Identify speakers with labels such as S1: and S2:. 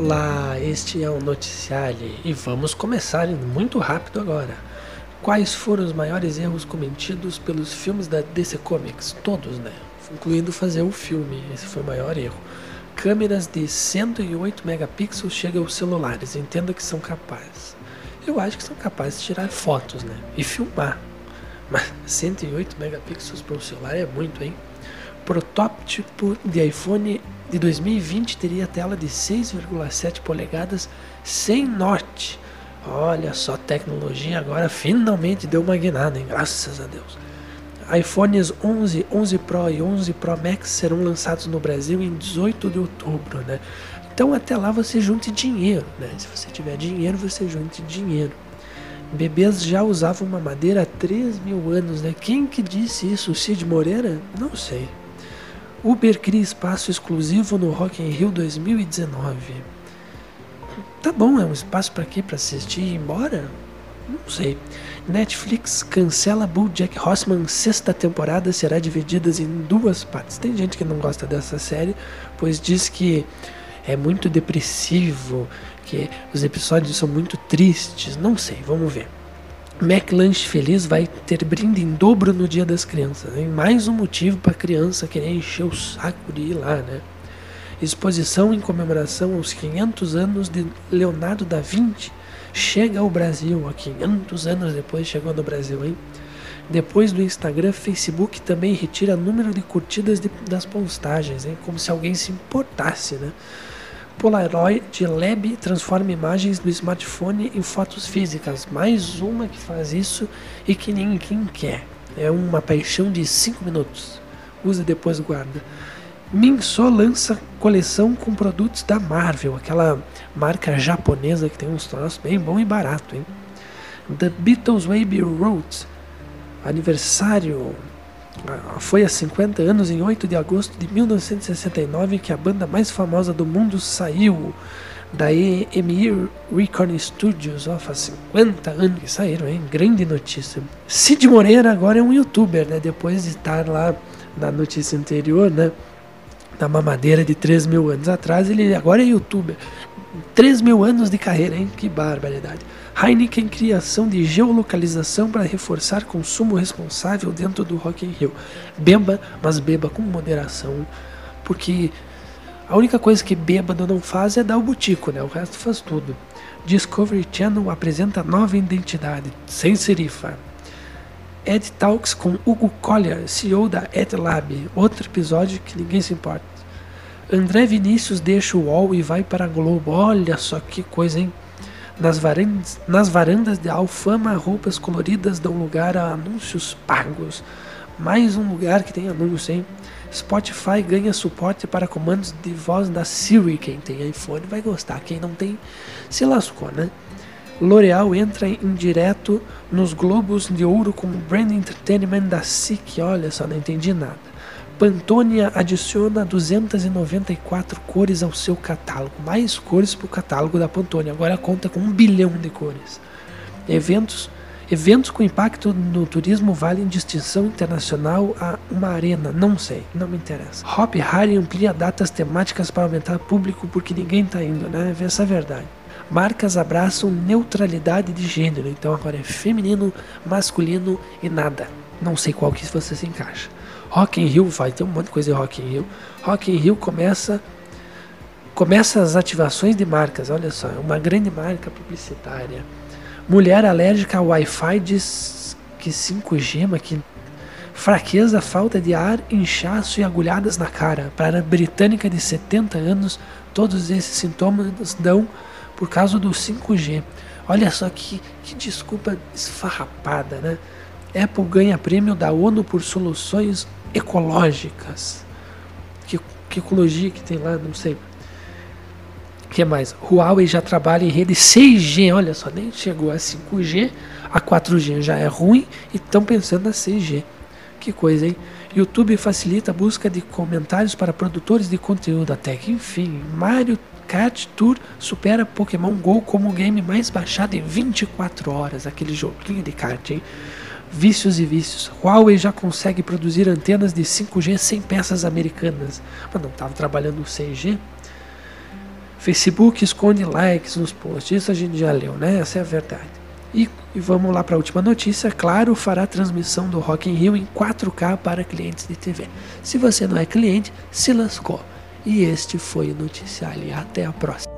S1: Olá, este é o Noticiário e vamos começar muito rápido agora. Quais foram os maiores erros cometidos pelos filmes da DC Comics? Todos, né? Incluindo fazer o filme, esse foi o maior erro. Câmeras de 108 megapixels chegam aos celulares, entenda que são capazes. Eu acho que são capazes de tirar fotos, né? E filmar. Mas 108 megapixels para um celular é muito, hein? Protótipo de iPhone de 2020 teria tela de 6,7 polegadas sem norte. Olha só, tecnologia agora finalmente deu uma guinada, hein? graças a Deus. iPhones 11, 11 Pro e 11 Pro Max serão lançados no Brasil em 18 de outubro, né? Então até lá você junte dinheiro, né? Se você tiver dinheiro, você junte dinheiro. Bebês já usavam uma madeira há 3 mil anos, né? Quem que disse isso? O Cid Moreira? Não sei. Uber cria espaço exclusivo no Rock in Rio 2019. Tá bom, é um espaço para quê? Para assistir e ir embora? Não sei. Netflix cancela BoJack Horseman. Sexta temporada será dividida em duas partes. Tem gente que não gosta dessa série, pois diz que é muito depressivo, que os episódios são muito tristes. Não sei, vamos ver. McLanche Feliz vai ter brinde em dobro no Dia das Crianças. Hein? Mais um motivo para a criança querer encher o saco de ir lá, né? Exposição em comemoração aos 500 anos de Leonardo da Vinci chega ao Brasil. Há 500 anos depois chegou no Brasil, hein? Depois do Instagram, Facebook também retira número de curtidas de, das postagens, hein? Como se alguém se importasse, né? Polaroid Lab transforma imagens do smartphone em fotos físicas. Mais uma que faz isso e que ninguém quer. É uma paixão de 5 minutos. Usa e depois guarda. Minso lança coleção com produtos da Marvel, aquela marca japonesa que tem uns troços bem bom e barato, hein? The Beatles Baby Road, aniversário foi há 50 anos, em 8 de agosto de 1969, que a banda mais famosa do mundo saiu da EMI Record Studios. Ó, faz 50 anos que saíram, hein? Grande notícia. Cid Moreira agora é um youtuber, né? Depois de estar lá na notícia anterior, né? Na mamadeira de 3 mil anos atrás, ele agora é youtuber. 3 mil anos de carreira, hein? Que barbaridade. Heineken criação de geolocalização para reforçar consumo responsável dentro do Rock in Rio. Beba, mas beba com moderação, porque a única coisa que bêbado não faz é dar o butico, né? O resto faz tudo. Discovery Channel apresenta nova identidade, sem serifa. Ed Talks com Hugo Collier, CEO da EdLab. Outro episódio que ninguém se importa. André Vinícius deixa o UOL e vai para a Globo. Olha só que coisa, hein? Nas varandas, nas varandas de Alfama, roupas coloridas dão lugar a anúncios pagos. Mais um lugar que tem anúncio, hein? Spotify ganha suporte para comandos de voz da Siri. Quem tem iPhone vai gostar, quem não tem se lascou, né? L'Oreal entra em direto nos Globos de Ouro com Brand Entertainment da SIC. Olha só, não entendi nada. Pantônia adiciona 294 cores ao seu catálogo, mais cores para o catálogo da Pantônia. Agora conta com um bilhão de cores. Eventos, eventos com impacto no turismo valem distinção internacional a uma arena. Não sei, não me interessa. Hop Harry amplia datas temáticas para aumentar público porque ninguém está indo, né? Essa é a verdade. Marcas abraçam neutralidade de gênero, então agora é feminino, masculino e nada. Não sei qual que você se encaixa. Rock in Rio vai ter um monte de coisa em Rock in Rio. Rock in Rio começa começa as ativações de marcas. Olha só, é uma grande marca publicitária. Mulher alérgica ao Wi-Fi diz que 5G, mas que fraqueza, falta de ar, inchaço e agulhadas na cara. Para a britânica de 70 anos, todos esses sintomas dão por causa do 5G. Olha só que, que desculpa esfarrapada, né? Apple ganha prêmio da ONU por soluções ecológicas. Que, que ecologia que tem lá, não sei. O que mais? Huawei já trabalha em rede 6G, olha só, nem chegou a 5G, a 4G já é ruim e estão pensando na 6G. Que coisa, hein? YouTube facilita a busca de comentários para produtores de conteúdo até que, enfim, Mario Kart Tour supera Pokémon GO como o game mais baixado em 24 horas, aquele joguinho de kart, hein? Vícios e vícios. Huawei já consegue produzir antenas de 5G sem peças americanas. Mas não estava trabalhando no 6G. Facebook esconde likes nos posts. Isso a gente já leu, né? Essa é a verdade. E, e vamos lá para a última notícia. Claro, fará transmissão do Rock in Rio em 4K para clientes de TV. Se você não é cliente, se lascou. E este foi o Noticiário. Até a próxima.